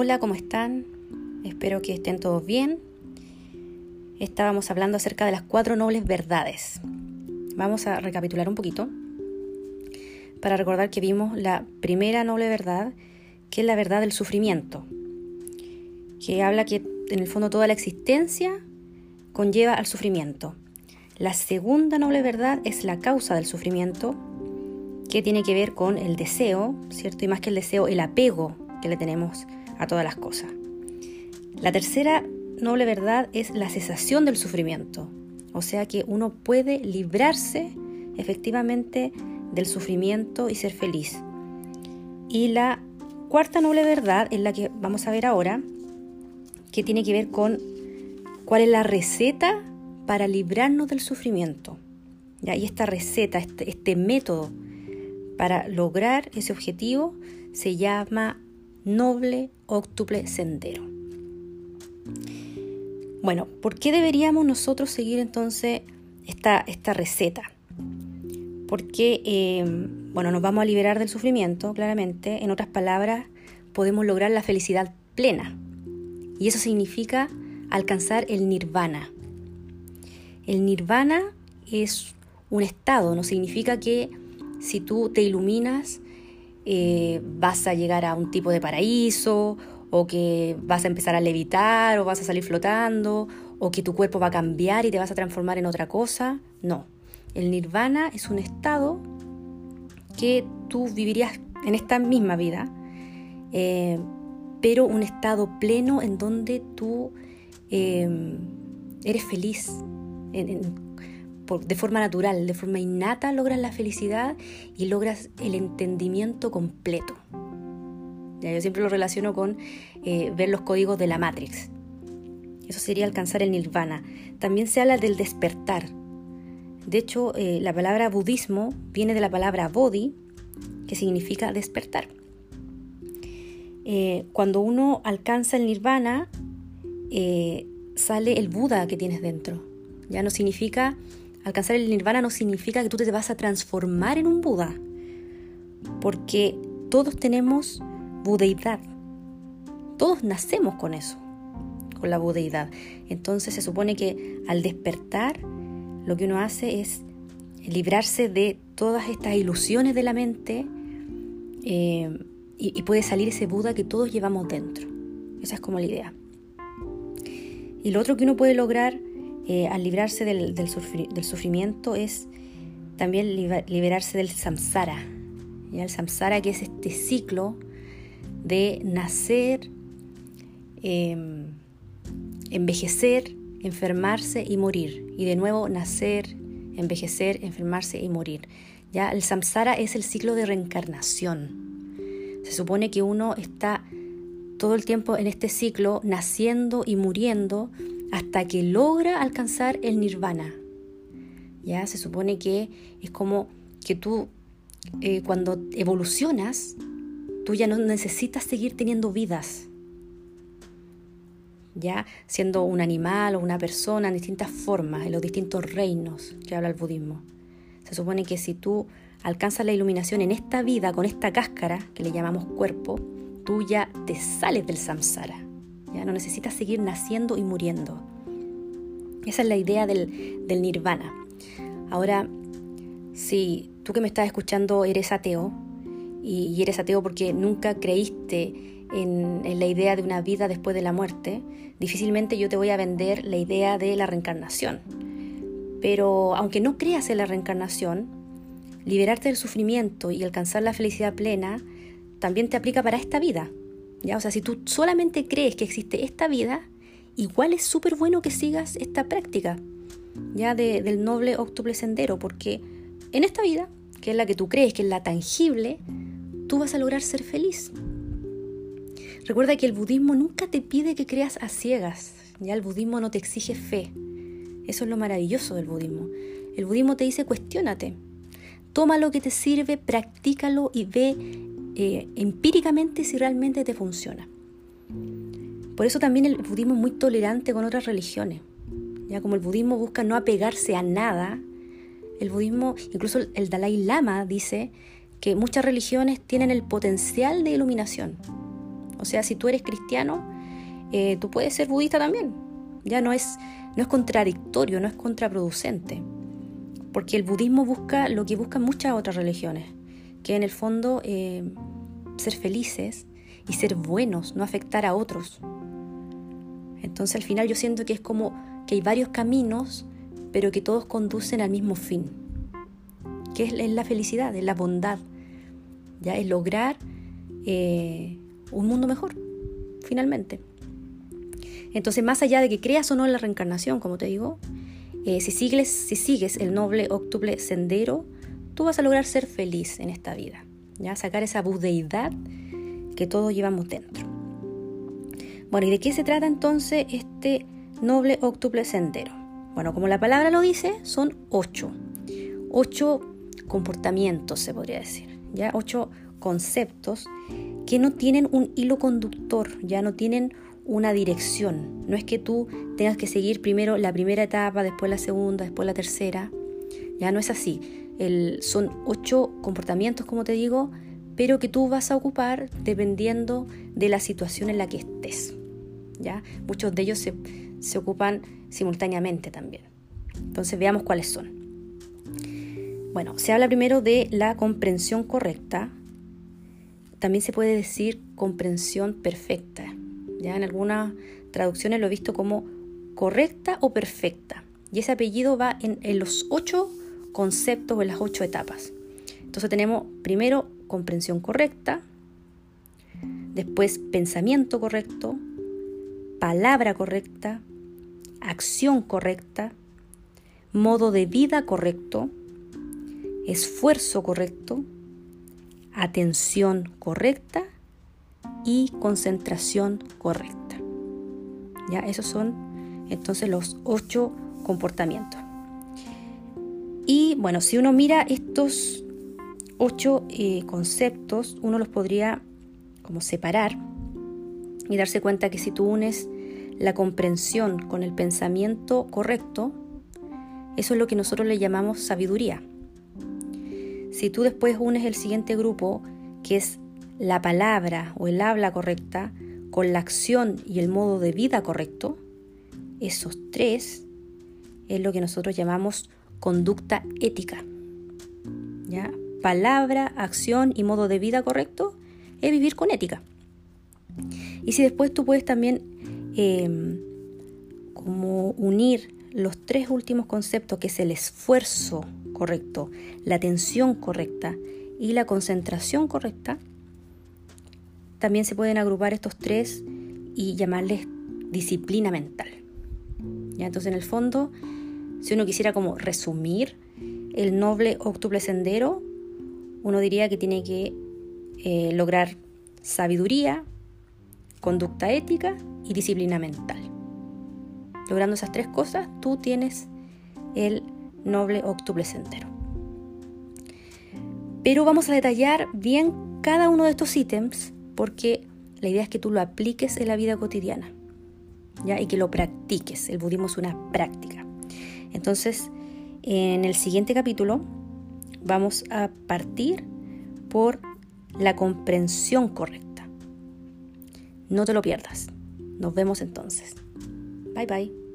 Hola, ¿cómo están? Espero que estén todos bien. Estábamos hablando acerca de las cuatro nobles verdades. Vamos a recapitular un poquito para recordar que vimos la primera noble verdad, que es la verdad del sufrimiento, que habla que en el fondo toda la existencia conlleva al sufrimiento. La segunda noble verdad es la causa del sufrimiento, que tiene que ver con el deseo, ¿cierto? Y más que el deseo, el apego que le tenemos a todas las cosas. La tercera noble verdad es la cesación del sufrimiento, o sea que uno puede librarse efectivamente del sufrimiento y ser feliz. Y la cuarta noble verdad es la que vamos a ver ahora, que tiene que ver con cuál es la receta para librarnos del sufrimiento. Y esta receta, este, este método para lograr ese objetivo se llama noble octuple sendero. Bueno, ¿por qué deberíamos nosotros seguir entonces esta, esta receta? Porque, eh, bueno, nos vamos a liberar del sufrimiento, claramente. En otras palabras, podemos lograr la felicidad plena. Y eso significa alcanzar el nirvana. El nirvana es un estado, no significa que si tú te iluminas eh, vas a llegar a un tipo de paraíso, o que vas a empezar a levitar, o vas a salir flotando, o que tu cuerpo va a cambiar y te vas a transformar en otra cosa. No, el nirvana es un estado que tú vivirías en esta misma vida, eh, pero un estado pleno en donde tú eh, eres feliz, de forma natural, de forma innata, logras la felicidad y logras el entendimiento completo. yo siempre lo relaciono con eh, ver los códigos de la Matrix. Eso sería alcanzar el nirvana. También se habla del despertar. De hecho, eh, la palabra budismo viene de la palabra bodhi, que significa despertar. Eh, cuando uno alcanza el nirvana, sale el Buda que tienes dentro. Ya no significa Alcanzar el nirvana no significa que tú te vas a transformar en un Buda, porque todos tenemos budeidad. Todos nacemos con eso, con la budeidad. Entonces se supone que al despertar lo que uno hace es librarse de todas estas ilusiones de la mente eh, y, y puede salir ese Buda que todos llevamos dentro. Esa es como la idea. Y lo otro que uno puede lograr eh, al librarse del, sufrimiento es también liberarse del samsara. ¿ya? El samsara que es este ciclo de nacer, em, envejecer, enfermarse y morir. Y de nuevo nacer, envejecer, enfermarse y morir. ¿ya? El samsara es el ciclo de reencarnación. Se supone que uno está todo el tiempo en este ciclo naciendo y muriendo hasta que logra alcanzar el nirvana. Ya se supone que es como que tú eh, cuando evolucionas, tú ya no necesitas seguir teniendo vidas. Ya siendo un animal o una persona en distintas formas, en los distintos reinos que habla el budismo. Se supone que si tú alcanzas la iluminación en esta vida, con esta cáscara que le llamamos cuerpo, tú ya te sales del samsara. Ya no necesitas seguir naciendo y muriendo. Esa es la idea del, nirvana. Ahora, si tú que me estás escuchando eres ateo, y, eres ateo porque nunca creíste en, la idea de una vida después de la muerte, difícilmente yo te voy a vender la idea de la reencarnación. Pero aunque no creas en la reencarnación, liberarte del sufrimiento y alcanzar la felicidad plena también te aplica para esta vida. ¿Ya? O sea, si tú solamente crees que existe esta vida, igual es súper bueno que sigas esta práctica ya del noble octuple sendero, porque en esta vida, que es la que tú crees, que es la tangible, tú vas a lograr ser feliz. Recuerda que el budismo nunca te pide que creas a ciegas, ya el budismo no te exige fe. Eso es lo maravilloso del budismo. El budismo te dice cuestiónate, toma lo que te sirve, practícalo y ve eh, empíricamente si realmente te funciona. Por eso también el budismo es muy tolerante con otras religiones. Ya como el budismo busca no apegarse a nada, el budismo, incluso el Dalai Lama dice que muchas religiones tienen el potencial de iluminación. O sea, si tú eres cristiano, eh, tú puedes ser budista también. Ya no es, no es contradictorio, no es contraproducente. Porque el budismo busca lo que buscan muchas otras religiones, que en el fondo eh, ser felices y ser buenos, no afectar a otros. Entonces al final yo siento que es como que hay varios caminos, pero que todos conducen al mismo fin, que es, la felicidad, es la bondad, ya es lograr eh, un mundo mejor, finalmente. Entonces, más allá de que creas o no en la reencarnación, como te digo, eh, si, sigues, si sigues el noble octuple sendero, tú vas a lograr ser feliz en esta vida, ya sacar esa budeidad que todos llevamos dentro. Bueno, ¿y de qué se trata entonces este noble octuple sendero? Bueno, como la palabra lo dice, son ocho. Ocho comportamientos, se podría decir. ¿ya? Ocho conceptos que no tienen un hilo conductor, ya no tienen una dirección. No es que tú tengas que seguir primero la primera etapa, después la segunda, después la tercera. Ya no es así. El, son ocho comportamientos, como te digo, pero que tú vas a ocupar dependiendo de la situación en la que estés. ¿ya? Muchos de ellos se, ocupan simultáneamente también. Entonces veamos cuáles son. Bueno, se habla primero de la comprensión correcta. También se puede decir comprensión perfecta. Ya en algunas traducciones lo he visto como correcta o perfecta. Y ese apellido va en, en los ocho conceptos o las ocho etapas. Entonces tenemos primero comprensión correcta, después pensamiento correcto, palabra correcta, acción correcta, modo de vida correcto, esfuerzo correcto, atención correcta y concentración correcta. Ya, esos son entonces los ocho comportamientos. Y bueno, si uno mira estos ocho eh, conceptos, uno los podría como separar y darse cuenta que si tú unes la comprensión con el pensamiento correcto, eso es lo que nosotros le llamamos sabiduría. Si tú después unes el siguiente grupo, que es la palabra o el habla correcta, con la acción y el modo de vida correcto, esos tres es lo que nosotros llamamos conducta ética. ¿Ya? Palabra, acción y modo de vida correcto es vivir con ética. Y si después tú puedes también em, como unir los tres últimos conceptos, que es el esfuerzo correcto, la atención correcta y la concentración correcta, también se pueden agrupar estos tres y llamarles disciplina mental. ¿Ya? Entonces, en el fondo, si uno quisiera como resumir el noble octuple sendero, uno diría que tiene que eh, lograr sabiduría, conducta ética y disciplina mental. Logrando esas tres cosas, tú tienes el noble octuple sendero. Pero vamos a detallar bien cada uno de estos ítems porque la idea es que tú lo apliques en la vida cotidiana ¿ya? y que lo practiques. El budismo es una práctica. Entonces, en el siguiente capítulo vamos a partir por la comprensión correcta. No te lo pierdas. Nos vemos entonces. Bye bye.